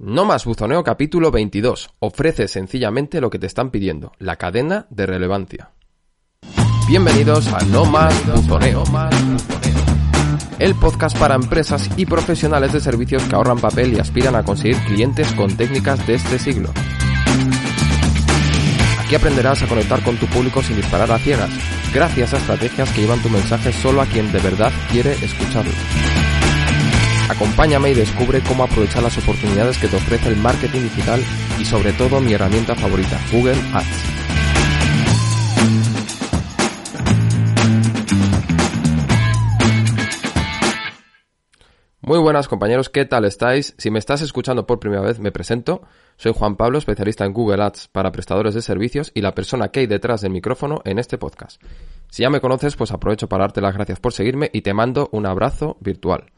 No más buzoneo capítulo 22. Ofrece sencillamente lo que te están pidiendo, la cadena de relevancia. Bienvenidos a No más buzoneo. El podcast para empresas y profesionales de servicios que ahorran papel y aspiran a conseguir clientes con técnicas de este siglo. Aquí aprenderás a conectar con tu público sin disparar a ciegas, gracias a estrategias que llevan tu mensaje solo a quien de verdad quiere escucharlo. Acompáñame y descubre cómo aprovechar las oportunidades que te ofrece el marketing digital y sobre todo mi herramienta favorita, Google Ads. Muy buenas compañeros, ¿qué tal estáis? Si me estás escuchando por primera vez, me presento. Soy Juan Pablo, especialista en Google Ads para prestadores de servicios y la persona que hay detrás del micrófono en este podcast. Si ya me conoces, pues aprovecho para darte las gracias por seguirme y te mando un abrazo virtual.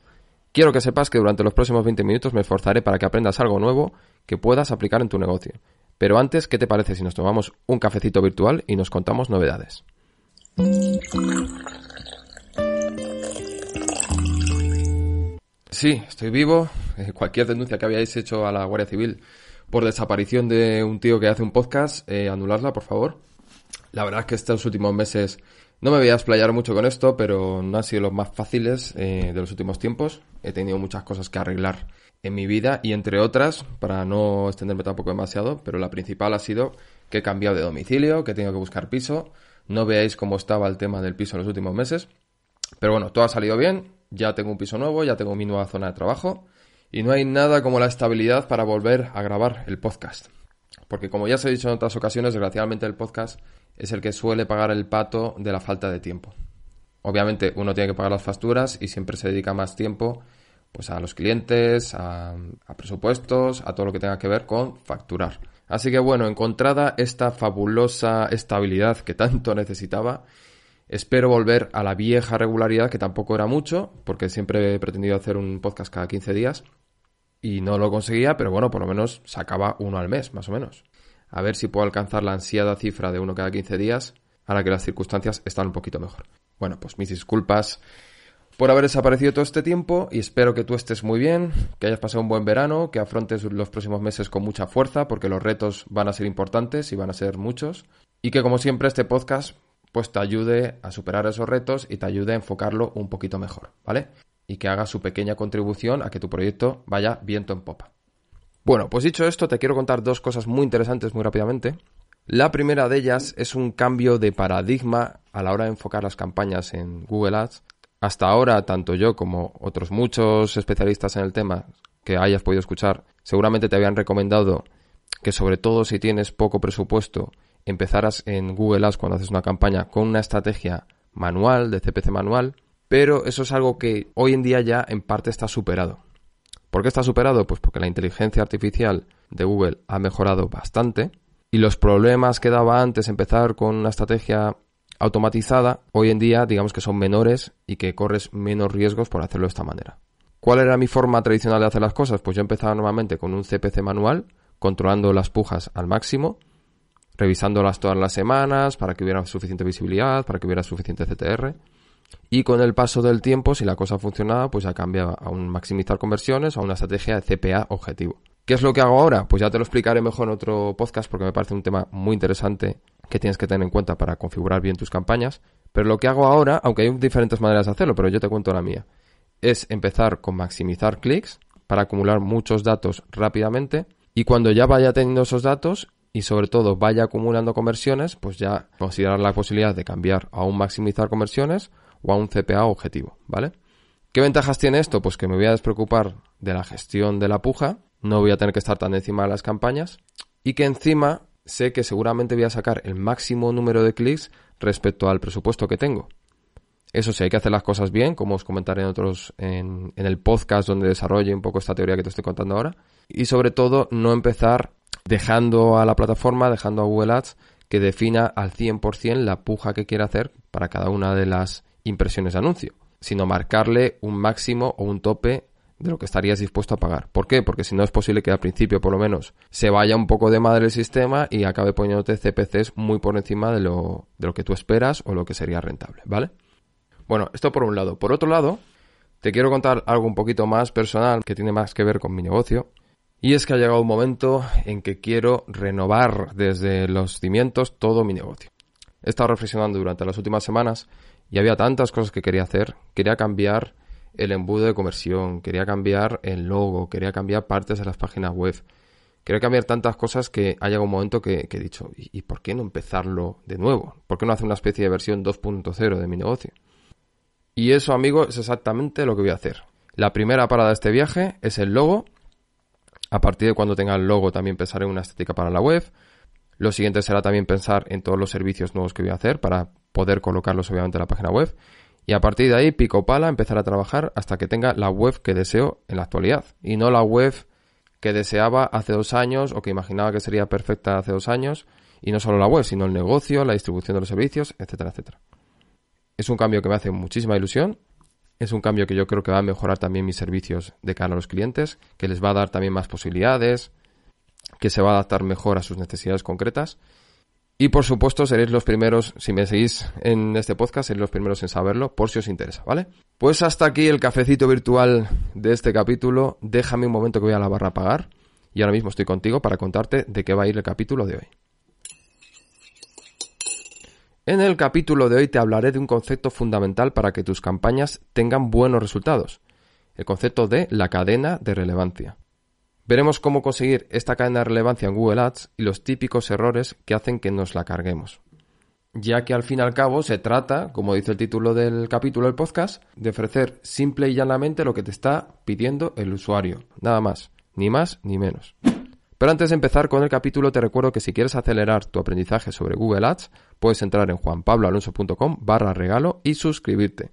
Quiero que sepas que durante los próximos 20 minutos me esforzaré para que aprendas algo nuevo que puedas aplicar en tu negocio. Pero antes, ¿qué te parece si nos tomamos un cafecito virtual y nos contamos novedades? Sí, estoy vivo. Eh, cualquier denuncia que habíais hecho a la Guardia Civil por desaparición de un tío que hace un podcast, eh, anularla, por favor. La verdad es que estos últimos meses no me voy a explayar mucho con esto, pero no han sido los más fáciles eh, de los últimos tiempos. He tenido muchas cosas que arreglar en mi vida y entre otras, para no extenderme tampoco demasiado, pero la principal ha sido que he cambiado de domicilio, que he tenido que buscar piso. No veáis cómo estaba el tema del piso en los últimos meses. Pero bueno, todo ha salido bien. Ya tengo un piso nuevo, ya tengo mi nueva zona de trabajo. Y no hay nada como la estabilidad para volver a grabar el podcast. Porque como ya os he dicho en otras ocasiones, desgraciadamente el podcast es el que suele pagar el pato de la falta de tiempo. Obviamente uno tiene que pagar las facturas y siempre se dedica más tiempo pues a los clientes, a, a, presupuestos, a todo lo que tenga que ver con facturar. Así que bueno, encontrada esta fabulosa estabilidad que tanto necesitaba, espero volver a la vieja regularidad que tampoco era mucho, porque siempre he pretendido hacer un podcast cada 15 días y no lo conseguía, pero bueno, por lo menos sacaba uno al mes, más o menos a ver si puedo alcanzar la ansiada cifra de uno cada 15 días, ahora que las circunstancias están un poquito mejor. Bueno, pues mis disculpas por haber desaparecido todo este tiempo y espero que tú estés muy bien, que hayas pasado un buen verano, que afrontes los próximos meses con mucha fuerza, porque los retos van a ser importantes y van a ser muchos, y que como siempre este podcast pues te ayude a superar esos retos y te ayude a enfocarlo un poquito mejor, ¿vale? Y que haga su pequeña contribución a que tu proyecto vaya viento en popa. Bueno, pues dicho esto, te quiero contar dos cosas muy interesantes muy rápidamente. La primera de ellas es un cambio de paradigma a la hora de enfocar las campañas en Google Ads. Hasta ahora, tanto yo como otros muchos especialistas en el tema que hayas podido escuchar, seguramente te habían recomendado que sobre todo si tienes poco presupuesto, empezaras en Google Ads cuando haces una campaña con una estrategia manual, de CPC manual, pero eso es algo que hoy en día ya en parte está superado. ¿Por qué está superado? Pues porque la inteligencia artificial de Google ha mejorado bastante y los problemas que daba antes empezar con una estrategia automatizada, hoy en día digamos que son menores y que corres menos riesgos por hacerlo de esta manera. ¿Cuál era mi forma tradicional de hacer las cosas? Pues yo empezaba normalmente con un CPC manual, controlando las pujas al máximo, revisándolas todas las semanas para que hubiera suficiente visibilidad, para que hubiera suficiente CTR. Y con el paso del tiempo, si la cosa funcionaba, pues ya cambiaba a un maximizar conversiones a una estrategia de CPA objetivo. ¿Qué es lo que hago ahora? Pues ya te lo explicaré mejor en otro podcast porque me parece un tema muy interesante que tienes que tener en cuenta para configurar bien tus campañas. Pero lo que hago ahora, aunque hay diferentes maneras de hacerlo, pero yo te cuento la mía, es empezar con maximizar clics para acumular muchos datos rápidamente y cuando ya vaya teniendo esos datos y sobre todo vaya acumulando conversiones, pues ya considerar la posibilidad de cambiar a un maximizar conversiones o a un CPA objetivo, ¿vale? ¿Qué ventajas tiene esto? Pues que me voy a despreocupar de la gestión de la puja, no voy a tener que estar tan encima de las campañas y que encima sé que seguramente voy a sacar el máximo número de clics respecto al presupuesto que tengo. Eso sí, hay que hacer las cosas bien, como os comentaré en otros, en, en el podcast donde desarrolle un poco esta teoría que te estoy contando ahora. Y sobre todo, no empezar dejando a la plataforma, dejando a Google Ads que defina al 100% la puja que quiere hacer para cada una de las impresiones de anuncio, sino marcarle un máximo o un tope de lo que estarías dispuesto a pagar. ¿Por qué? Porque si no es posible que al principio, por lo menos, se vaya un poco de madre el sistema y acabe poniéndote CPCs muy por encima de lo, de lo que tú esperas o lo que sería rentable, ¿vale? Bueno, esto por un lado. Por otro lado, te quiero contar algo un poquito más personal que tiene más que ver con mi negocio. Y es que ha llegado un momento en que quiero renovar desde los cimientos todo mi negocio. He estado reflexionando durante las últimas semanas y había tantas cosas que quería hacer. Quería cambiar el embudo de conversión, quería cambiar el logo, quería cambiar partes de las páginas web. Quería cambiar tantas cosas que ha un momento que, he dicho, ¿y, ¿y, por qué no empezarlo de nuevo? ¿Por qué no hacer una especie de versión 2.0 de mi negocio? Y eso, amigo, es exactamente lo que voy a hacer. La primera parada de este viaje es el logo. A partir de cuando tenga el logo también pensaré en una estética para la web. Lo siguiente será también pensar en todos los servicios nuevos que voy a hacer para poder colocarlos obviamente en la página web. Y a partir de ahí, pico pala, empezar a trabajar hasta que tenga la web que deseo en la actualidad. Y no la web que deseaba hace dos años o que imaginaba que sería perfecta hace dos años. Y no solo la web, sino el negocio, la distribución de los servicios, etcétera, etcétera. Es un cambio que me hace muchísima ilusión. Es un cambio que yo creo que va a mejorar también mis servicios de cara a los clientes, que les va a dar también más posibilidades, que se va a adaptar mejor a sus necesidades concretas. Y por supuesto seréis los primeros, si me seguís en este podcast, seréis los primeros en saberlo, por si os interesa, ¿vale? Pues hasta aquí el cafecito virtual de este capítulo. Déjame un momento que voy a la barra a pagar. Y ahora mismo estoy contigo para contarte de qué va a ir el capítulo de hoy. En el capítulo de hoy te hablaré de un concepto fundamental para que tus campañas tengan buenos resultados. El concepto de la cadena de relevancia. Veremos cómo conseguir esta cadena de relevancia en Google Ads y los típicos errores que hacen que nos la carguemos. Ya que al fin y al cabo se trata, como dice el título del capítulo del podcast, de ofrecer simple y llanamente lo que te está pidiendo el usuario. Nada más, ni más ni menos. Pero antes de empezar con el capítulo te recuerdo que si quieres acelerar tu aprendizaje sobre Google Ads, puedes entrar en juanpabloalonso.com barra regalo y suscribirte.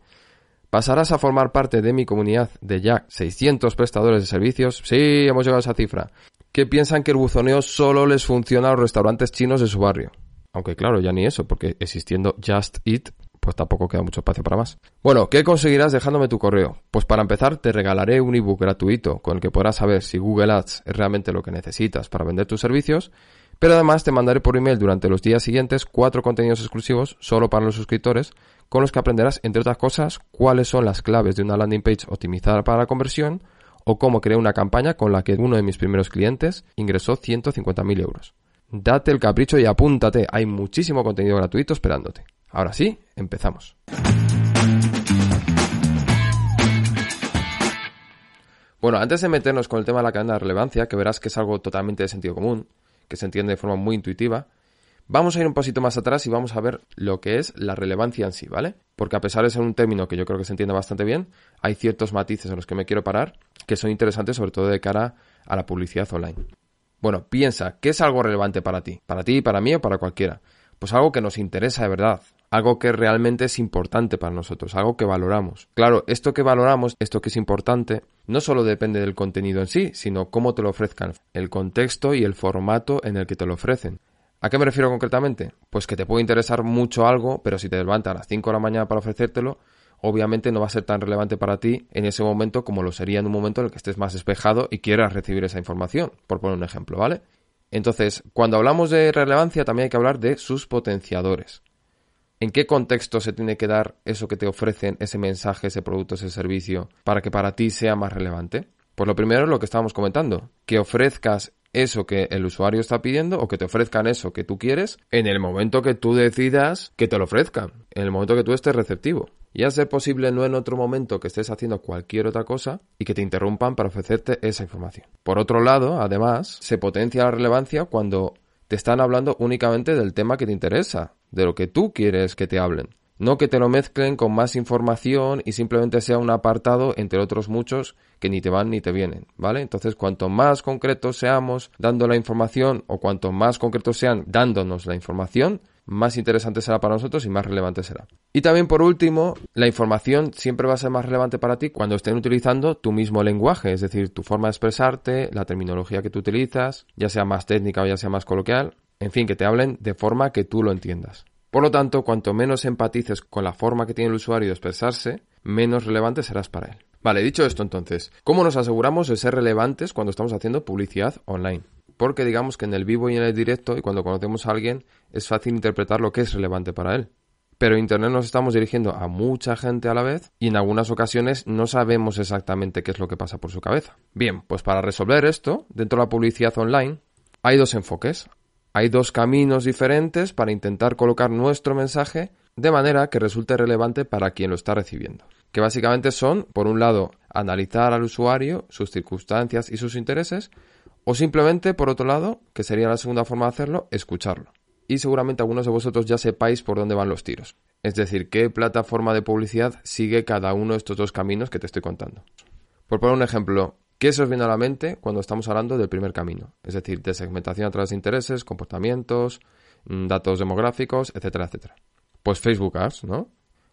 Pasarás a formar parte de mi comunidad de ya 600 prestadores de servicios. Sí, hemos llegado a esa cifra. Que piensan que el buzoneo solo les funciona a los restaurantes chinos de su barrio. Aunque claro, ya ni eso, porque existiendo Just Eat, pues tampoco queda mucho espacio para más. Bueno, ¿qué conseguirás dejándome tu correo? Pues para empezar, te regalaré un ebook gratuito con el que podrás saber si Google Ads es realmente lo que necesitas para vender tus servicios pero además te mandaré por email durante los días siguientes cuatro contenidos exclusivos solo para los suscriptores con los que aprenderás, entre otras cosas, cuáles son las claves de una landing page optimizada para la conversión o cómo crear una campaña con la que uno de mis primeros clientes ingresó 150.000 euros. Date el capricho y apúntate, hay muchísimo contenido gratuito esperándote. Ahora sí, empezamos. Bueno, antes de meternos con el tema de la cadena de relevancia, que verás que es algo totalmente de sentido común, que se entiende de forma muy intuitiva, vamos a ir un pasito más atrás y vamos a ver lo que es la relevancia en sí, ¿vale? Porque a pesar de ser un término que yo creo que se entiende bastante bien, hay ciertos matices en los que me quiero parar que son interesantes sobre todo de cara a la publicidad online. Bueno, piensa, ¿qué es algo relevante para ti? Para ti, para mí o para cualquiera. Pues algo que nos interesa de verdad, algo que realmente es importante para nosotros, algo que valoramos. Claro, esto que valoramos, esto que es importante, no solo depende del contenido en sí, sino cómo te lo ofrezcan, el contexto y el formato en el que te lo ofrecen. ¿A qué me refiero concretamente? Pues que te puede interesar mucho algo, pero si te levantas a las 5 de la mañana para ofrecértelo, obviamente no va a ser tan relevante para ti en ese momento como lo sería en un momento en el que estés más despejado y quieras recibir esa información, por poner un ejemplo, ¿vale? Entonces, cuando hablamos de relevancia también hay que hablar de sus potenciadores. ¿En qué contexto se tiene que dar eso que te ofrecen, ese mensaje, ese producto, ese servicio, para que para ti sea más relevante? Pues lo primero es lo que estábamos comentando, que ofrezcas eso que el usuario está pidiendo o que te ofrezcan eso que tú quieres en el momento que tú decidas que te lo ofrezcan, en el momento que tú estés receptivo. Y a ser posible no en otro momento que estés haciendo cualquier otra cosa y que te interrumpan para ofrecerte esa información. Por otro lado, además, se potencia la relevancia cuando te están hablando únicamente del tema que te interesa, de lo que tú quieres que te hablen. No que te lo mezclen con más información y simplemente sea un apartado entre otros muchos que ni te van ni te vienen, ¿vale? Entonces, cuanto más concretos seamos dando la información o cuanto más concretos sean dándonos la información, más interesante será para nosotros y más relevante será. Y también por último, la información siempre va a ser más relevante para ti cuando estén utilizando tu mismo lenguaje, es decir, tu forma de expresarte, la terminología que tú utilizas, ya sea más técnica o ya sea más coloquial, en fin, que te hablen de forma que tú lo entiendas. Por lo tanto, cuanto menos empatices con la forma que tiene el usuario de expresarse, menos relevante serás para él. Vale, dicho esto entonces, ¿cómo nos aseguramos de ser relevantes cuando estamos haciendo publicidad online? Porque digamos que en el vivo y en el directo y cuando conocemos a alguien es fácil interpretar lo que es relevante para él. pero Internet nos estamos dirigiendo a mucha gente a la vez y en algunas ocasiones no sabemos exactamente qué es lo que pasa por su cabeza. Bien, pues para resolver esto, dentro de la publicidad online, hay dos enfoques. Hay dos caminos diferentes para intentar colocar nuestro mensaje de manera que resulte relevante para quien lo está recibiendo. Que básicamente son, por un lado, analizar al usuario, sus circunstancias y sus intereses, o simplemente, por otro lado, que sería la segunda forma de hacerlo, escucharlo y seguramente algunos de vosotros ya sepáis por dónde van los tiros. Es decir, qué plataforma de publicidad sigue cada uno de estos dos caminos que te estoy contando. Por poner un ejemplo, ¿qué se os viene a la mente cuando estamos hablando del primer camino? Es decir, de segmentación a través de intereses, comportamientos, mm, datos demográficos, etcétera, etcétera. Pues Facebook Ads, ¿no?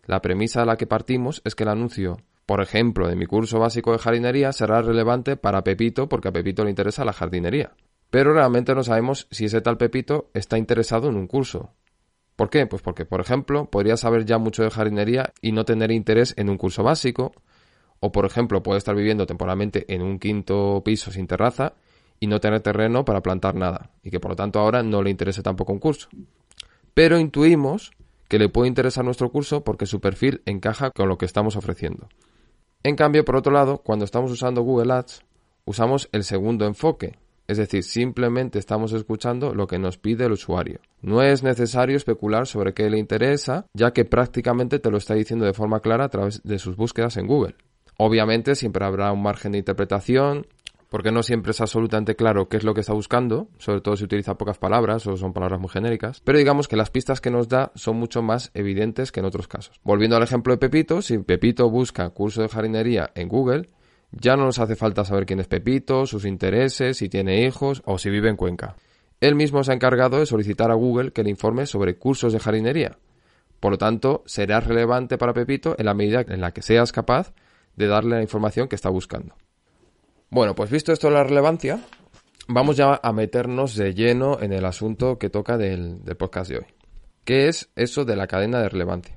La premisa a la que partimos es que el anuncio, por ejemplo, de mi curso básico de jardinería será relevante para Pepito porque a Pepito le interesa la jardinería pero realmente no sabemos si ese tal Pepito está interesado en un curso. ¿Por qué? Pues porque, por ejemplo, podría saber ya mucho de jardinería y no tener interés en un curso básico, o por ejemplo, puede estar viviendo temporalmente en un quinto piso sin terraza y no tener terreno para plantar nada, y que por lo tanto ahora no le interese tampoco un curso. Pero intuimos que le puede interesar nuestro curso porque su perfil encaja con lo que estamos ofreciendo. En cambio, por otro lado, cuando estamos usando Google Ads, usamos el segundo enfoque, es decir, simplemente estamos escuchando lo que nos pide el usuario. No es necesario especular sobre qué le interesa, ya que prácticamente te lo está diciendo de forma clara a través de sus búsquedas en Google. Obviamente siempre habrá un margen de interpretación, porque no siempre es absolutamente claro qué es lo que está buscando, sobre todo si utiliza pocas palabras o son palabras muy genéricas, pero digamos que las pistas que nos da son mucho más evidentes que en otros casos. Volviendo al ejemplo de Pepito, si Pepito busca curso de jardinería en Google, ya no nos hace falta saber quién es Pepito, sus intereses, si tiene hijos o si vive en Cuenca. Él mismo se ha encargado de solicitar a Google que le informe sobre cursos de jardinería. Por lo tanto, será relevante para Pepito en la medida en la que seas capaz de darle la información que está buscando. Bueno, pues visto esto la relevancia, vamos ya a meternos de lleno en el asunto que toca del, del podcast de hoy. ¿Qué es eso de la cadena de relevancia?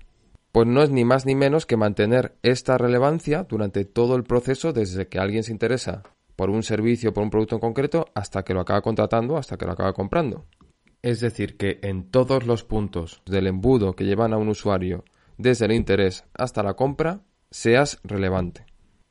pues no es ni más ni menos que mantener esta relevancia durante todo el proceso desde que alguien se interesa por un servicio, por un producto en concreto, hasta que lo acaba contratando, hasta que lo acaba comprando. Es decir, que en todos los puntos del embudo que llevan a un usuario, desde el interés hasta la compra, seas relevante.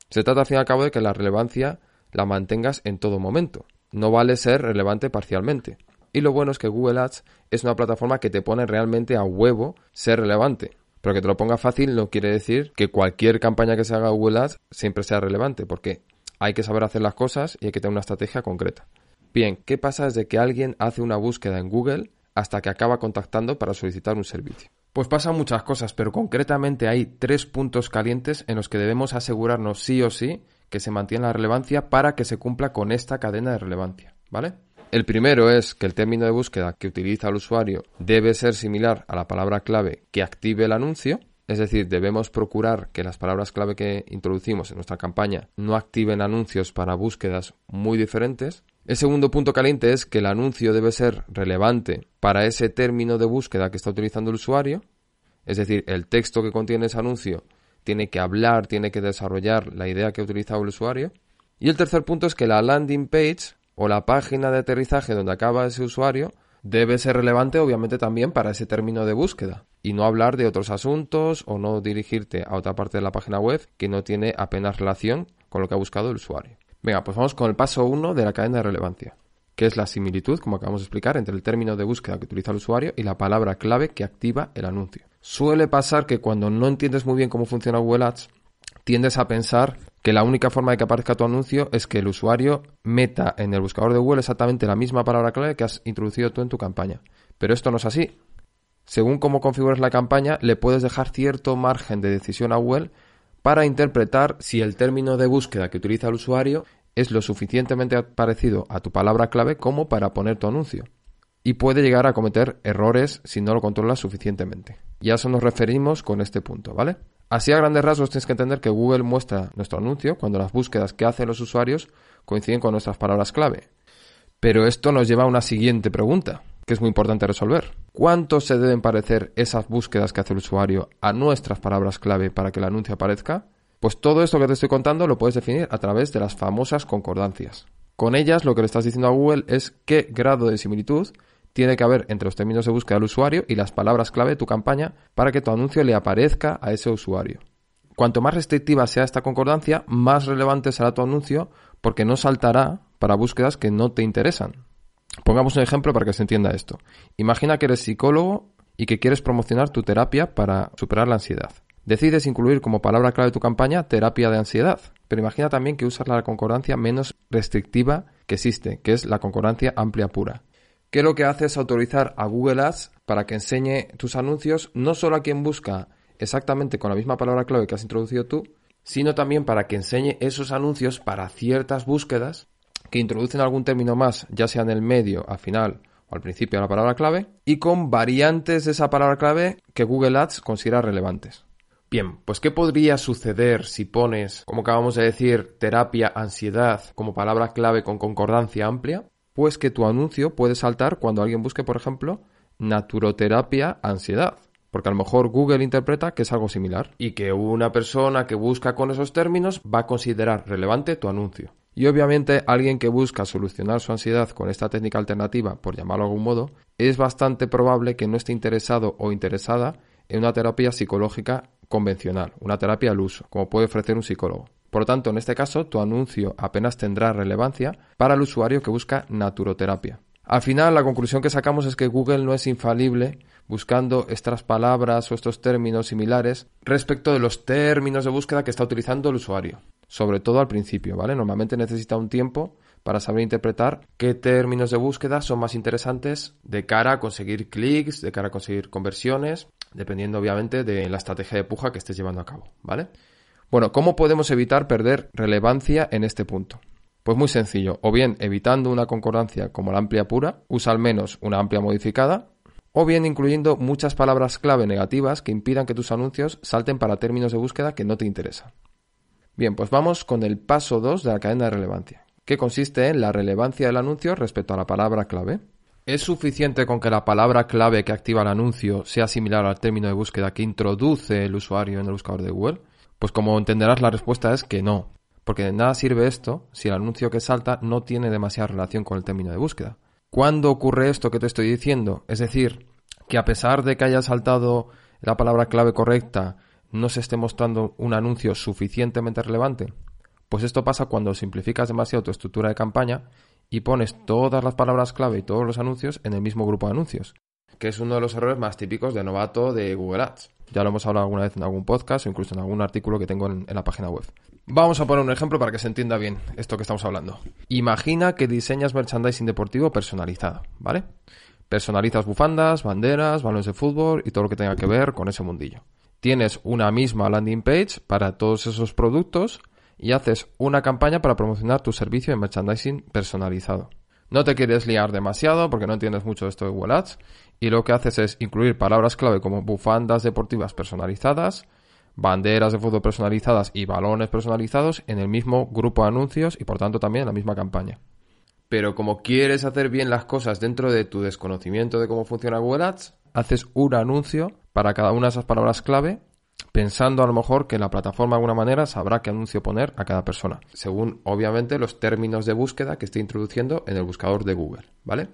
Se trata al fin y al cabo de que la relevancia la mantengas en todo momento. No vale ser relevante parcialmente. Y lo bueno es que Google Ads es una plataforma que te pone realmente a huevo ser relevante. Pero que te lo ponga fácil no quiere decir que cualquier campaña que se haga Google Ads siempre sea relevante, porque hay que saber hacer las cosas y hay que tener una estrategia concreta. Bien, ¿qué pasa desde que alguien hace una búsqueda en Google hasta que acaba contactando para solicitar un servicio? Pues pasan muchas cosas, pero concretamente hay tres puntos calientes en los que debemos asegurarnos sí o sí que se mantiene la relevancia para que se cumpla con esta cadena de relevancia, ¿vale? El primero es que el término de búsqueda que utiliza el usuario debe ser similar a la palabra clave que active el anuncio. Es decir, debemos procurar que las palabras clave que introducimos en nuestra campaña no activen anuncios para búsquedas muy diferentes. El segundo punto caliente es que el anuncio debe ser relevante para ese término de búsqueda que está utilizando el usuario. Es decir, el texto que contiene ese anuncio tiene que hablar, tiene que desarrollar la idea que ha utilizado el usuario. Y el tercer punto es que la landing page o la página de aterrizaje donde acaba ese usuario debe ser relevante obviamente también para ese término de búsqueda y no hablar de otros asuntos o no dirigirte a otra parte de la página web que no tiene apenas relación con lo que ha buscado el usuario. Venga, pues vamos con el paso 1 de la cadena de relevancia, que es la similitud, como acabamos de explicar, entre el término de búsqueda que utiliza el usuario y la palabra clave que activa el anuncio. Suele pasar que cuando no entiendes muy bien cómo funciona Google Ads, tiendes a pensar que la única forma de que aparezca tu anuncio es que el usuario meta en el buscador de Google exactamente la misma palabra clave que has introducido tú en tu campaña. Pero esto no es así. Según cómo configures la campaña, le puedes dejar cierto margen de decisión a Google para interpretar si el término de búsqueda que utiliza el usuario es lo suficientemente parecido a tu palabra clave como para poner tu anuncio. Y puede llegar a cometer errores si no lo controlas suficientemente. Y a eso nos referimos con este punto, ¿vale? Así a grandes rasgos tienes que entender que Google muestra nuestro anuncio cuando las búsquedas que hacen los usuarios coinciden con nuestras palabras clave. Pero esto nos lleva a una siguiente pregunta, que es muy importante resolver. ¿Cuánto se deben parecer esas búsquedas que hace el usuario a nuestras palabras clave para que el anuncio aparezca? Pues todo esto que te estoy contando lo puedes definir a través de las famosas concordancias. Con ellas lo que le estás diciendo a Google es qué grado de similitud tiene que haber entre los términos de búsqueda del usuario y las palabras clave de tu campaña para que tu anuncio le aparezca a ese usuario. Cuanto más restrictiva sea esta concordancia, más relevante será tu anuncio porque no saltará para búsquedas que no te interesan. Pongamos un ejemplo para que se entienda esto. Imagina que eres psicólogo y que quieres promocionar tu terapia para superar la ansiedad. Decides incluir como palabra clave de tu campaña terapia de ansiedad, pero imagina también que usas la concordancia menos restrictiva que existe, que es la concordancia amplia pura. Que lo que hace es autorizar a Google Ads para que enseñe tus anuncios no solo a quien busca exactamente con la misma palabra clave que has introducido tú, sino también para que enseñe esos anuncios para ciertas búsquedas que introducen algún término más, ya sea en el medio, al final o al principio de la palabra clave, y con variantes de esa palabra clave que Google Ads considera relevantes. Bien, pues ¿qué podría suceder si pones, como acabamos de decir, terapia, ansiedad como palabra clave con concordancia amplia? Pues que tu anuncio puede saltar cuando alguien busque, por ejemplo, naturoterapia, ansiedad. Porque a lo mejor Google interpreta que es algo similar y que una persona que busca con esos términos va a considerar relevante tu anuncio. Y obviamente alguien que busca solucionar su ansiedad con esta técnica alternativa, por llamarlo de algún modo, es bastante probable que no esté interesado o interesada en una terapia psicológica convencional, una terapia al uso, como puede ofrecer un psicólogo. Por lo tanto, en este caso, tu anuncio apenas tendrá relevancia para el usuario que busca naturoterapia. Al final, la conclusión que sacamos es que Google no es infalible buscando estas palabras o estos términos similares respecto de los términos de búsqueda que está utilizando el usuario sobre todo al principio, ¿vale? Normalmente necesita un tiempo para saber interpretar qué términos de búsqueda son más interesantes de cara a conseguir clics, de cara a conseguir conversiones, dependiendo obviamente de la estrategia de puja que estés llevando a cabo, ¿vale? Bueno, ¿cómo podemos evitar perder relevancia en este punto? Pues muy sencillo, o bien evitando una concordancia como la amplia pura, usa al menos una amplia modificada, o bien incluyendo muchas palabras clave negativas que impidan que tus anuncios salten para términos de búsqueda que no te interesan. Bien, pues vamos con el paso 2 de la cadena de relevancia, que consiste en la relevancia del anuncio respecto a la palabra clave. ¿Es suficiente con que la palabra clave que activa el anuncio sea similar al término de búsqueda que introduce el usuario en el buscador de Google? Pues como entenderás la respuesta es que no, porque de nada sirve esto si el anuncio que salta no tiene demasiada relación con el término de búsqueda. ¿Cuándo ocurre esto que te estoy diciendo? Es decir, que a pesar de que haya saltado la palabra clave correcta no se esté mostrando un anuncio suficientemente relevante? Pues esto pasa cuando simplificas demasiado tu estructura de campaña y pones todas las palabras clave y todos los anuncios en el mismo grupo de anuncios, que es uno de los errores más típicos de novato de Google Ads. Ya lo hemos hablado alguna vez en algún podcast o incluso en algún artículo que tengo en, la página web. Vamos a poner un ejemplo para que se entienda bien esto que estamos hablando. Imagina que diseñas merchandising deportivo personalizado, ¿vale? Personalizas bufandas, banderas, balones de fútbol y todo lo que tenga que ver con ese mundillo tienes una misma landing page para todos esos productos y haces una campaña para promocionar tu servicio de merchandising personalizado. No te quieres liar demasiado porque no entiendes mucho de esto de Google Ads y lo que haces es incluir palabras clave como bufandas deportivas personalizadas, banderas de fútbol personalizadas y balones personalizados en el mismo grupo de anuncios y por tanto también en la misma campaña. Pero como quieres hacer bien las cosas dentro de tu desconocimiento de cómo funciona Google Ads, haces un anuncio para cada una de esas palabras clave, pensando a lo mejor que la plataforma de alguna manera sabrá qué anuncio poner a cada persona, según obviamente los términos de búsqueda que esté introduciendo en el buscador de Google, ¿vale?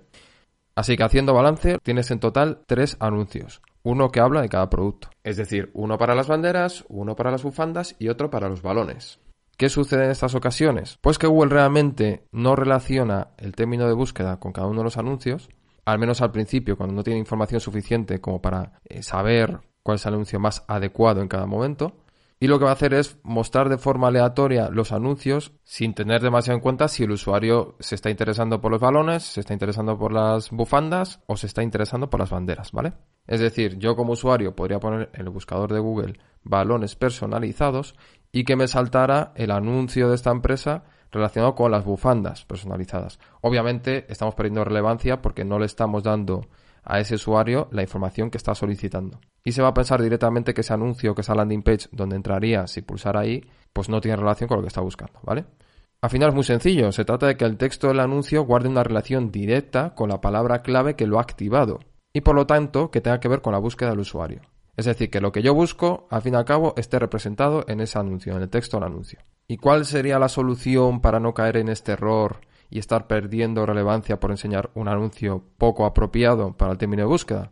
Así que haciendo balance, tienes en total tres anuncios. Uno que habla de cada producto. Es decir, uno para las banderas, uno para las bufandas y otro para los balones. ¿Qué sucede en estas ocasiones? Pues que Google realmente no relaciona el término de búsqueda con cada uno de los anuncios, al menos al principio, cuando no tiene información suficiente como para eh, saber cuál es el anuncio más adecuado en cada momento. Y lo que va a hacer es mostrar de forma aleatoria los anuncios sin tener demasiado en cuenta si el usuario se está interesando por los balones, se está interesando por las bufandas o se está interesando por las banderas, ¿vale? Es decir, yo como usuario podría poner en el buscador de Google balones personalizados y que me saltara el anuncio de esta empresa relacionado con las bufandas personalizadas. Obviamente estamos perdiendo relevancia porque no le estamos dando a ese usuario la información que está solicitando. Y se va a pensar directamente que ese anuncio, que esa landing page donde entraría si pulsara ahí, pues no tiene relación con lo que está buscando, ¿vale? Al final es muy sencillo, se trata de que el texto del anuncio guarde una relación directa con la palabra clave que lo ha activado y por lo tanto que tenga que ver con la búsqueda del usuario. Es decir, que lo que yo busco, al fin y al cabo, esté representado en ese anuncio, en el texto del anuncio. ¿Y cuál sería la solución para no caer en este error y estar perdiendo relevancia por enseñar un anuncio poco apropiado para el término de búsqueda?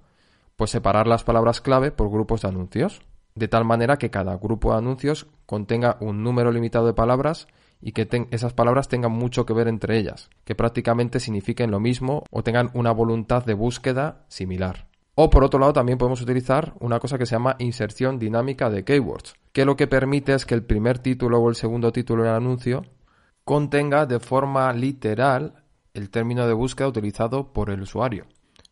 Pues separar las palabras clave por grupos de anuncios, de tal manera que cada grupo de anuncios contenga un número limitado de palabras y que esas palabras tengan mucho que ver entre ellas, que prácticamente signifiquen lo mismo o tengan una voluntad de búsqueda similar. O por otro lado también podemos utilizar una cosa que se llama inserción dinámica de keywords, que lo que permite es que el primer título o el segundo título del anuncio contenga de forma literal el término de búsqueda utilizado por el usuario.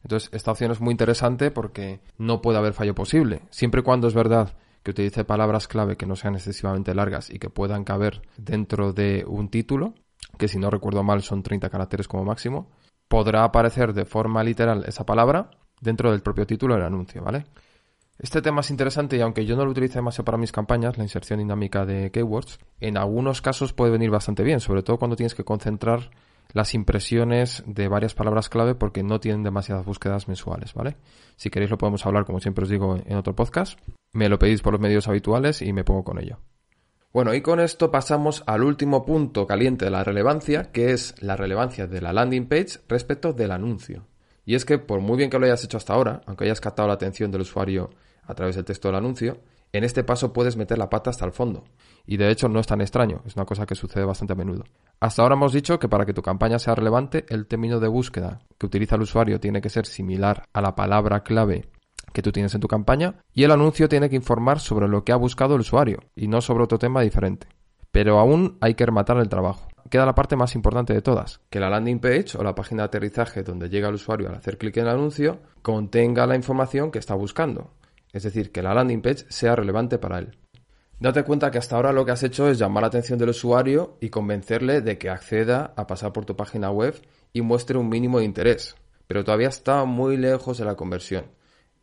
Entonces, esta opción es muy interesante porque no puede haber fallo posible. Siempre y cuando es verdad que utilice palabras clave que no sean excesivamente largas y que puedan caber dentro de un título, que si no recuerdo mal son 30 caracteres como máximo, podrá aparecer de forma literal esa palabra dentro del propio título del anuncio, ¿vale? Este tema es interesante y aunque yo no lo utilice demasiado para mis campañas, la inserción dinámica de keywords, en algunos casos puede venir bastante bien, sobre todo cuando tienes que concentrar las impresiones de varias palabras clave porque no tienen demasiadas búsquedas mensuales, ¿vale? Si queréis lo podemos hablar, como siempre os digo, en otro podcast. Me lo pedís por los medios habituales y me pongo con ello. Bueno, y con esto pasamos al último punto caliente de la relevancia, que es la relevancia de la landing page respecto del anuncio. Y es que por muy bien que lo hayas hecho hasta ahora, aunque hayas captado la atención del usuario a través del texto del anuncio, en este paso puedes meter la pata hasta el fondo. Y de hecho no es tan extraño, es una cosa que sucede bastante a menudo. Hasta ahora hemos dicho que para que tu campaña sea relevante, el término de búsqueda que utiliza el usuario tiene que ser similar a la palabra clave que tú tienes en tu campaña y el anuncio tiene que informar sobre lo que ha buscado el usuario y no sobre otro tema diferente. Pero aún hay que rematar el trabajo queda la parte más importante de todas, que la landing page o la página de aterrizaje donde llega el usuario al hacer clic en el anuncio contenga la información que está buscando. Es decir, que la landing page sea relevante para él. Date cuenta que hasta ahora lo que has hecho es llamar la atención del usuario y convencerle de que acceda a pasar por tu página web y muestre un mínimo de interés, pero todavía está muy lejos de la conversión.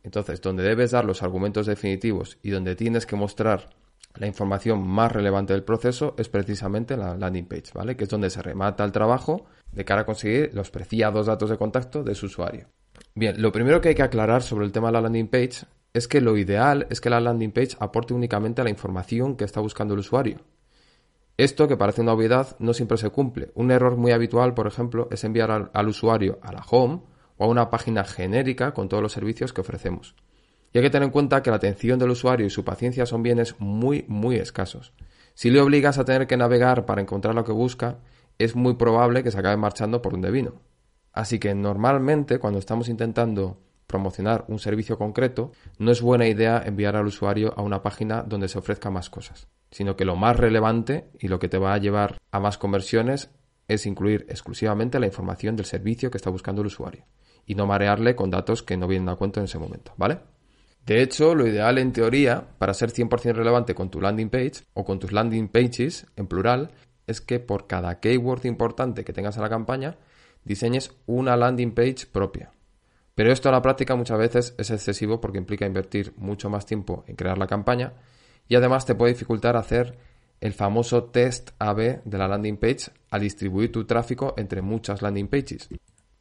Entonces, donde debes dar los argumentos definitivos y donde tienes que mostrar la información más relevante del proceso es precisamente la landing page, ¿vale? Que es donde se remata el trabajo de cara a conseguir los preciados datos de contacto de su usuario. Bien, lo primero que hay que aclarar sobre el tema de la landing page es que lo ideal es que la landing page aporte únicamente la información que está buscando el usuario. Esto, que parece una obviedad, no siempre se cumple. Un error muy habitual, por ejemplo, es enviar al, al usuario a la home o a una página genérica con todos los servicios que ofrecemos. Y hay que tener en cuenta que la atención del usuario y su paciencia son bienes muy, muy escasos. Si le obligas a tener que navegar para encontrar lo que busca, es muy probable que se acabe marchando por donde vino. Así que normalmente cuando estamos intentando promocionar un servicio concreto, no es buena idea enviar al usuario a una página donde se ofrezca más cosas, sino que lo más relevante y lo que te va a llevar a más conversiones es incluir exclusivamente la información del servicio que está buscando el usuario y no marearle con datos que no vienen a cuento en ese momento, ¿vale? De hecho, lo ideal en teoría, para ser 100% relevante con tu landing page o con tus landing pages en plural, es que por cada keyword importante que tengas en la campaña, diseñes una landing page propia. Pero esto en la práctica muchas veces es excesivo porque implica invertir mucho más tiempo en crear la campaña y además te puede dificultar hacer el famoso test AB de la landing page al distribuir tu tráfico entre muchas landing pages.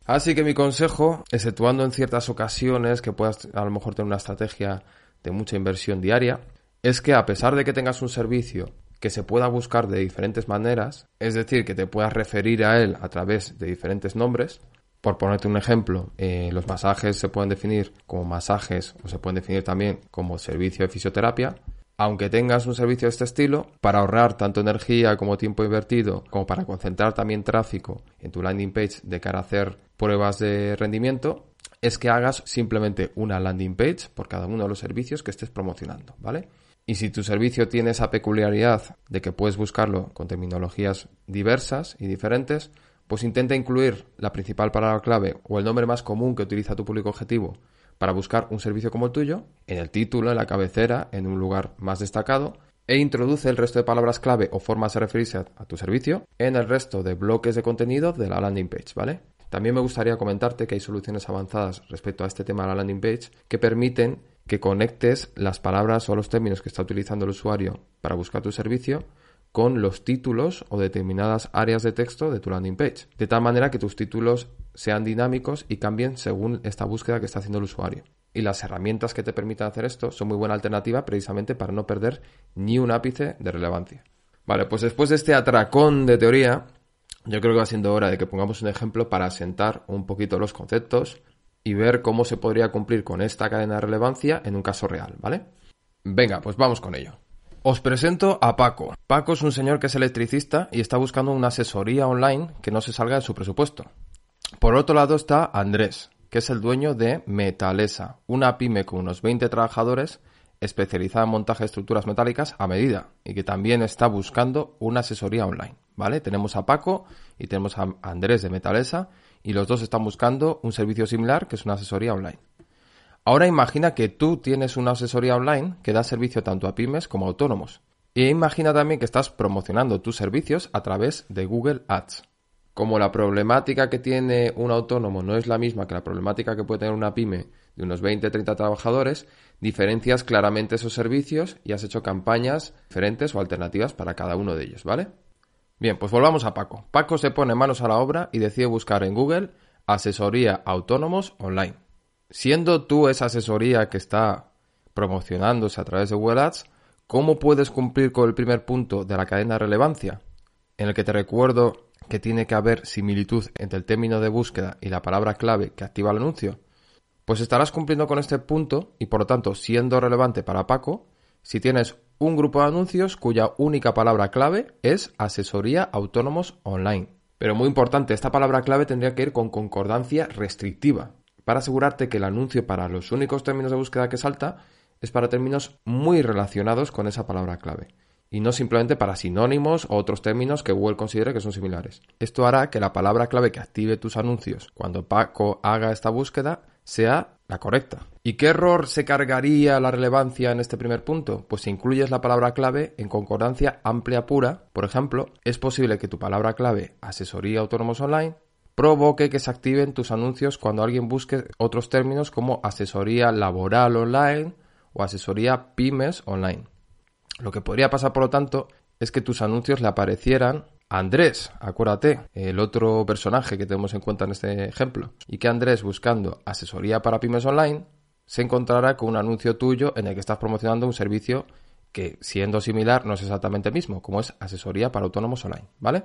Así que mi consejo, exceptuando en ciertas ocasiones que puedas a lo mejor tener una estrategia de mucha inversión diaria, es que a pesar de que tengas un servicio que se pueda buscar de diferentes maneras, es decir, que te puedas referir a él a través de diferentes nombres, por ponerte un ejemplo, eh, los masajes se pueden definir como masajes o se pueden definir también como servicio de fisioterapia, aunque tengas un servicio de este estilo, para ahorrar tanto energía como tiempo invertido, como para concentrar también tráfico en tu landing page de cara a hacer pruebas de rendimiento, es que hagas simplemente una landing page por cada uno de los servicios que estés promocionando, ¿vale? Y si tu servicio tiene esa peculiaridad de que puedes buscarlo con terminologías diversas y diferentes, pues intenta incluir la principal palabra clave o el nombre más común que utiliza tu público objetivo para buscar un servicio como el tuyo, en el título, en la cabecera, en un lugar más destacado, e introduce el resto de palabras clave o formas de referirse a, tu servicio en el resto de bloques de contenido de la landing page, ¿vale? También me gustaría comentarte que hay soluciones avanzadas respecto a este tema de la landing page que permiten que conectes las palabras o los términos que está utilizando el usuario para buscar tu servicio con los títulos o determinadas áreas de texto de tu landing page, de tal manera que tus títulos sean dinámicos y cambien según esta búsqueda que está haciendo el usuario. Y las herramientas que te permitan hacer esto son muy buena alternativa precisamente para no perder ni un ápice de relevancia. Vale, pues después de este atracón de teoría, yo creo que va siendo hora de que pongamos un ejemplo para asentar un poquito los conceptos y ver cómo se podría cumplir con esta cadena de relevancia en un caso real, ¿vale? Venga, pues vamos con ello. Os presento a Paco. Paco es un señor que es electricista y está buscando una asesoría online que no se salga de su presupuesto. Por otro lado está Andrés, que es el dueño de Metalesa, una pyme con unos 20 trabajadores especializada en montaje de estructuras metálicas a medida y que también está buscando una asesoría online, ¿vale? Tenemos a Paco y tenemos a Andrés de Metalesa y los dos están buscando un servicio similar que es una asesoría online. Ahora imagina que tú tienes una asesoría online que da servicio tanto a pymes como a autónomos. E imagina también que estás promocionando tus servicios a través de Google Ads. Como la problemática que tiene un autónomo no es la misma que la problemática que puede tener una pyme de unos 20-30 trabajadores, diferencias claramente esos servicios y has hecho campañas diferentes o alternativas para cada uno de ellos, ¿vale? Bien, pues volvamos a Paco. Paco se pone manos a la obra y decide buscar en Google asesoría autónomos online siendo tú esa asesoría que está promocionándose a través de Google Ads, ¿cómo puedes cumplir con el primer punto de la cadena de relevancia? En el que te recuerdo que tiene que haber similitud entre el término de búsqueda y la palabra clave que activa el anuncio. Pues estarás cumpliendo con este punto y por lo tanto siendo relevante para Paco si tienes un grupo de anuncios cuya única palabra clave es asesoría autónomos online. Pero muy importante, esta palabra clave tendría que ir con concordancia restrictiva para asegurarte que el anuncio para los únicos términos de búsqueda que salta es para términos muy relacionados con esa palabra clave y no simplemente para sinónimos o otros términos que Google considere que son similares. Esto hará que la palabra clave que active tus anuncios cuando Paco haga esta búsqueda sea la correcta. ¿Y qué error se cargaría la relevancia en este primer punto? Pues si incluyes la palabra clave en concordancia amplia pura, por ejemplo, es posible que tu palabra clave asesoría autónomos online provoque que se activen tus anuncios cuando alguien busque otros términos como asesoría laboral online o asesoría pymes online. Lo que podría pasar, por lo tanto, es que tus anuncios le aparecieran a Andrés, acuérdate, el otro personaje que tenemos en cuenta en este ejemplo, y que Andrés buscando asesoría para pymes online se encontrará con un anuncio tuyo en el que estás promocionando un servicio que, siendo similar, no es exactamente el mismo, como es asesoría para autónomos online, ¿vale?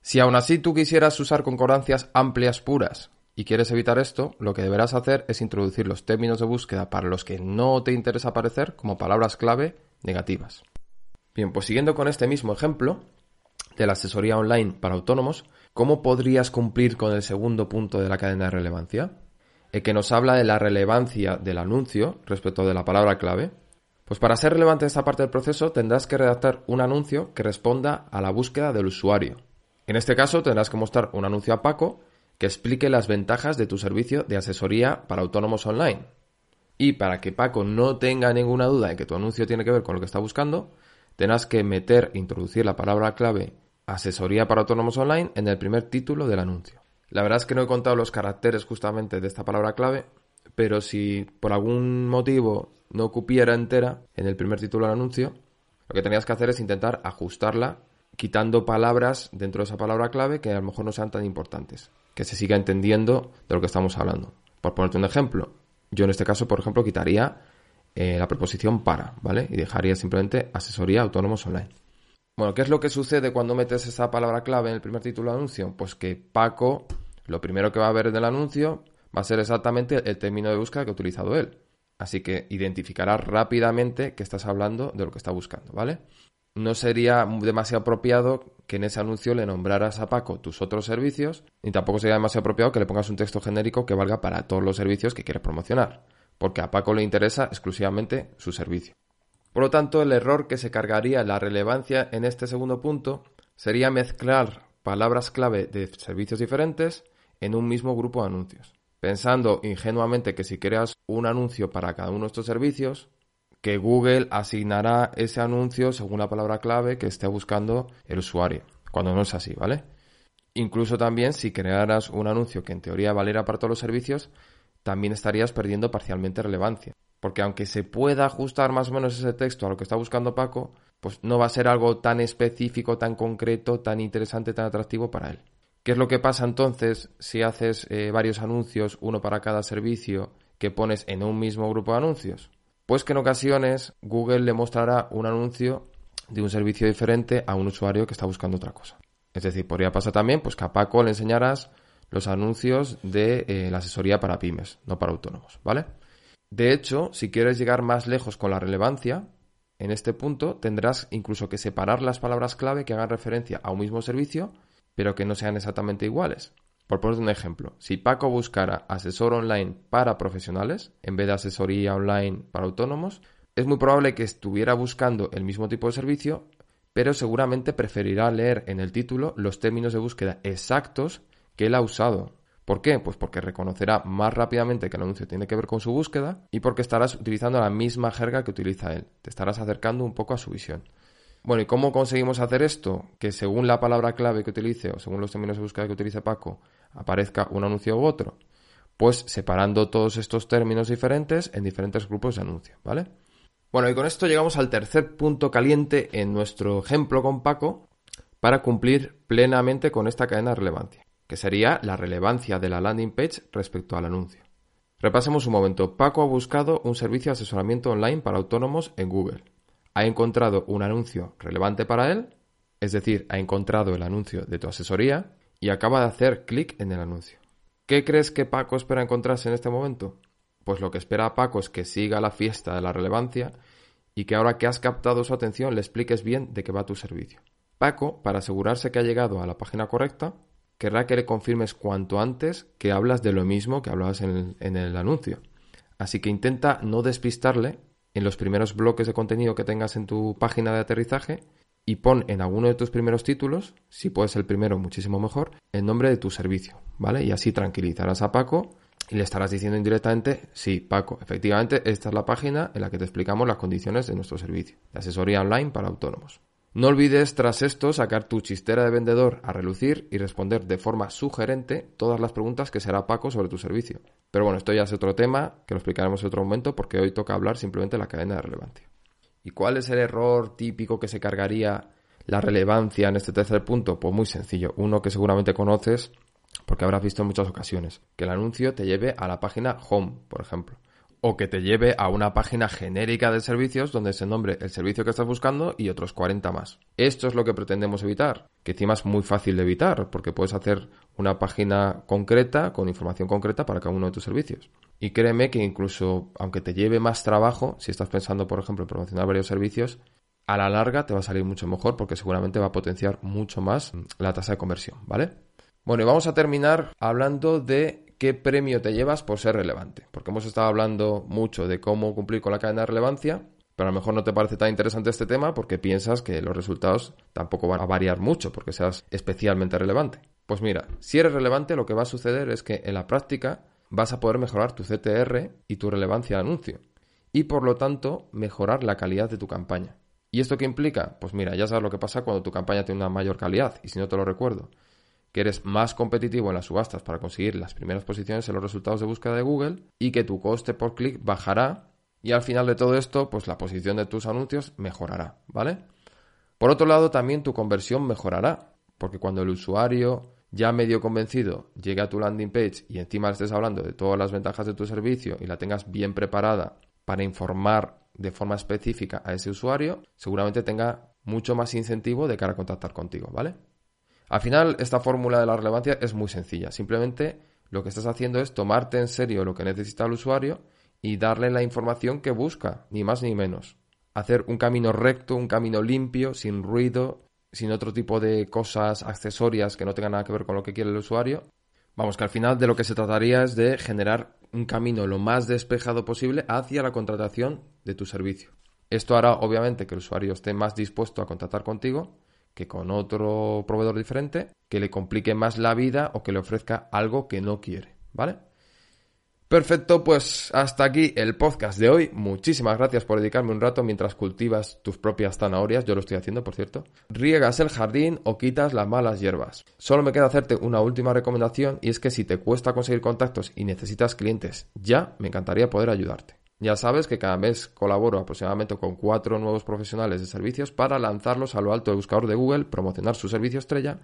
Si aún así tú quisieras usar concordancias amplias puras y quieres evitar esto, lo que deberás hacer es introducir los términos de búsqueda para los que no te interesa aparecer como palabras clave negativas. Bien, pues siguiendo con este mismo ejemplo de la asesoría online para autónomos, ¿cómo podrías cumplir con el segundo punto de la cadena de relevancia? El que nos habla de la relevancia del anuncio respecto de la palabra clave. Pues para ser relevante esta parte del proceso tendrás que redactar un anuncio que responda a la búsqueda del usuario, en este caso tendrás que mostrar un anuncio a Paco que explique las ventajas de tu servicio de asesoría para autónomos online. Y para que Paco no tenga ninguna duda en que tu anuncio tiene que ver con lo que está buscando, tendrás que meter, introducir la palabra clave asesoría para autónomos online en el primer título del anuncio. La verdad es que no he contado los caracteres justamente de esta palabra clave, pero si por algún motivo no cupiera entera en el primer título del anuncio, lo que tenías que hacer es intentar ajustarla quitando palabras dentro de esa palabra clave que a lo mejor no sean tan importantes, que se siga entendiendo de lo que estamos hablando. Por ponerte un ejemplo, yo en este caso, por ejemplo, quitaría eh, la preposición para, ¿vale? Y dejaría simplemente asesoría autónomos online. Bueno, ¿qué es lo que sucede cuando metes esa palabra clave en el primer título de anuncio? Pues que Paco, lo primero que va a ver en el anuncio va a ser exactamente el término de búsqueda que ha utilizado él. Así que identificará rápidamente que estás hablando de lo que está buscando, ¿vale? No sería demasiado apropiado que en ese anuncio le nombraras a Paco tus otros servicios, ni tampoco sería demasiado apropiado que le pongas un texto genérico que valga para todos los servicios que quieres promocionar, porque a Paco le interesa exclusivamente su servicio. Por lo tanto, el error que se cargaría la relevancia en este segundo punto sería mezclar palabras clave de servicios diferentes en un mismo grupo de anuncios, pensando ingenuamente que si creas un anuncio para cada uno de estos servicios, que Google asignará ese anuncio según la palabra clave que esté buscando el usuario, cuando no es así, ¿vale? Incluso también si crearas un anuncio que en teoría valiera para todos los servicios, también estarías perdiendo parcialmente relevancia. Porque aunque se pueda ajustar más o menos ese texto a lo que está buscando Paco, pues no va a ser algo tan específico, tan concreto, tan interesante, tan atractivo para él. ¿Qué es lo que pasa entonces si haces eh, varios anuncios, uno para cada servicio, que pones en un mismo grupo de anuncios? Pues que en ocasiones Google le mostrará un anuncio de un servicio diferente a un usuario que está buscando otra cosa. Es decir, podría pasar también pues, que a Paco le enseñaras los anuncios de eh, la asesoría para pymes, no para autónomos, ¿vale? De hecho, si quieres llegar más lejos con la relevancia, en este punto tendrás incluso que separar las palabras clave que hagan referencia a un mismo servicio, pero que no sean exactamente iguales. Por poner un ejemplo, si Paco buscara asesor online para profesionales en vez de asesoría online para autónomos, es muy probable que estuviera buscando el mismo tipo de servicio, pero seguramente preferirá leer en el título los términos de búsqueda exactos que él ha usado. ¿Por qué? Pues porque reconocerá más rápidamente que el anuncio tiene que ver con su búsqueda y porque estarás utilizando la misma jerga que utiliza él. Te estarás acercando un poco a su visión. Bueno, ¿y cómo conseguimos hacer esto? Que según la palabra clave que utilice o según los términos de búsqueda que utilice Paco, aparezca un anuncio u otro. Pues separando todos estos términos diferentes en diferentes grupos de anuncios, ¿vale? Bueno, y con esto llegamos al tercer punto caliente en nuestro ejemplo con Paco para cumplir plenamente con esta cadena de relevancia que sería la relevancia de la landing page respecto al anuncio. Repasemos un momento. Paco ha buscado un servicio de asesoramiento online para autónomos en Google. Ha encontrado un anuncio relevante para él, es decir, ha encontrado el anuncio de tu asesoría y acaba de hacer clic en el anuncio. ¿Qué crees que Paco espera encontrarse en este momento? Pues lo que espera Paco es que siga la fiesta de la relevancia y que ahora que has captado su atención le expliques bien de qué va tu servicio. Paco, para asegurarse que ha llegado a la página correcta, querrá que le confirmes cuanto antes que hablas de lo mismo que hablabas en el, anuncio. Así que intenta no despistarle en los primeros bloques de contenido que tengas en tu página de aterrizaje y pon en alguno de tus primeros títulos, si puedes el primero muchísimo mejor, el nombre de tu servicio, ¿vale? Y así tranquilizarás a Paco y le estarás diciendo indirectamente, sí, Paco, efectivamente esta es la página en la que te explicamos las condiciones de nuestro servicio, de asesoría online para autónomos. No olvides tras esto sacar tu chistera de vendedor a relucir y responder de forma sugerente todas las preguntas que será Paco sobre tu servicio. Pero bueno, esto ya es otro tema que lo explicaremos en otro momento porque hoy toca hablar simplemente de la cadena de relevancia. ¿Y cuál es el error típico que se cargaría la relevancia en este tercer punto? Pues muy sencillo, uno que seguramente conoces porque habrás visto en muchas ocasiones, que el anuncio te lleve a la página home, por ejemplo o que te lleve a una página genérica de servicios donde se nombre el servicio que estás buscando y otros 40 más. Esto es lo que pretendemos evitar, que encima es muy fácil de evitar, porque puedes hacer una página concreta con información concreta para cada uno de tus servicios. Y créeme que incluso, aunque te lleve más trabajo, si estás pensando, por ejemplo, en promocionar varios servicios, a la larga te va a salir mucho mejor porque seguramente va a potenciar mucho más la tasa de conversión, ¿vale? Bueno, y vamos a terminar hablando de qué premio te llevas por ser relevante. Porque hemos estado hablando mucho de cómo cumplir con la cadena de relevancia, pero a lo mejor no te parece tan interesante este tema porque piensas que los resultados tampoco van a variar mucho porque seas especialmente relevante. Pues mira, si eres relevante lo que va a suceder es que en la práctica vas a poder mejorar tu CTR y tu relevancia de anuncio y por lo tanto mejorar la calidad de tu campaña. ¿Y esto qué implica? Pues mira, ya sabes lo que pasa cuando tu campaña tiene una mayor calidad y si no te lo recuerdo, que eres más competitivo en las subastas para conseguir las primeras posiciones en los resultados de búsqueda de Google y que tu coste por clic bajará y al final de todo esto, pues la posición de tus anuncios mejorará, ¿vale? Por otro lado, también tu conversión mejorará, porque cuando el usuario ya medio convencido llegue a tu landing page y encima estés hablando de todas las ventajas de tu servicio y la tengas bien preparada para informar de forma específica a ese usuario, seguramente tenga mucho más incentivo de cara a contactar contigo, ¿vale? Al final, esta fórmula de la relevancia es muy sencilla. Simplemente lo que estás haciendo es tomarte en serio lo que necesita el usuario y darle la información que busca, ni más ni menos. Hacer un camino recto, un camino limpio, sin ruido, sin otro tipo de cosas accesorias que no tengan nada que ver con lo que quiere el usuario. Vamos, que al final de lo que se trataría es de generar un camino lo más despejado posible hacia la contratación de tu servicio. Esto hará obviamente que el usuario esté más dispuesto a contactar contigo que con otro proveedor diferente, que le complique más la vida o que le ofrezca algo que no quiere, ¿vale? Perfecto, pues hasta aquí el podcast de hoy. Muchísimas gracias por dedicarme un rato mientras cultivas tus propias zanahorias. Yo lo estoy haciendo, por cierto. Riegas el jardín o quitas las malas hierbas. Solo me queda hacerte una última recomendación y es que si te cuesta conseguir contactos y necesitas clientes ya, me encantaría poder ayudarte. Ya sabes que cada mes colaboro aproximadamente con cuatro nuevos profesionales de servicios para lanzarlos a lo alto del buscador de Google, promocionar su servicio estrella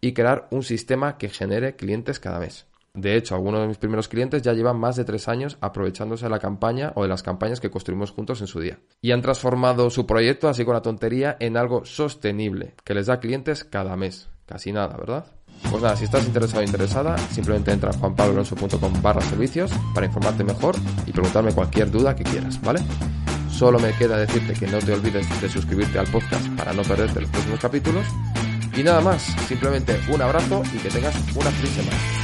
y crear un sistema que genere clientes cada mes. De hecho, algunos de mis primeros clientes ya llevan más de tres años aprovechándose de la campaña o de las campañas que construimos juntos en su día. Y han transformado su proyecto, así con la tontería, en algo sostenible, que les da clientes cada mes Casi nada, ¿verdad? Pues nada, si estás interesado o interesada, simplemente entra a juanpablolonso.com barra servicios para informarte mejor y preguntarme cualquier duda que quieras, ¿vale? Solo me queda decirte que no te olvides de suscribirte al podcast para no perderte los próximos capítulos. Y nada más, simplemente un abrazo y que tengas una feliz semana.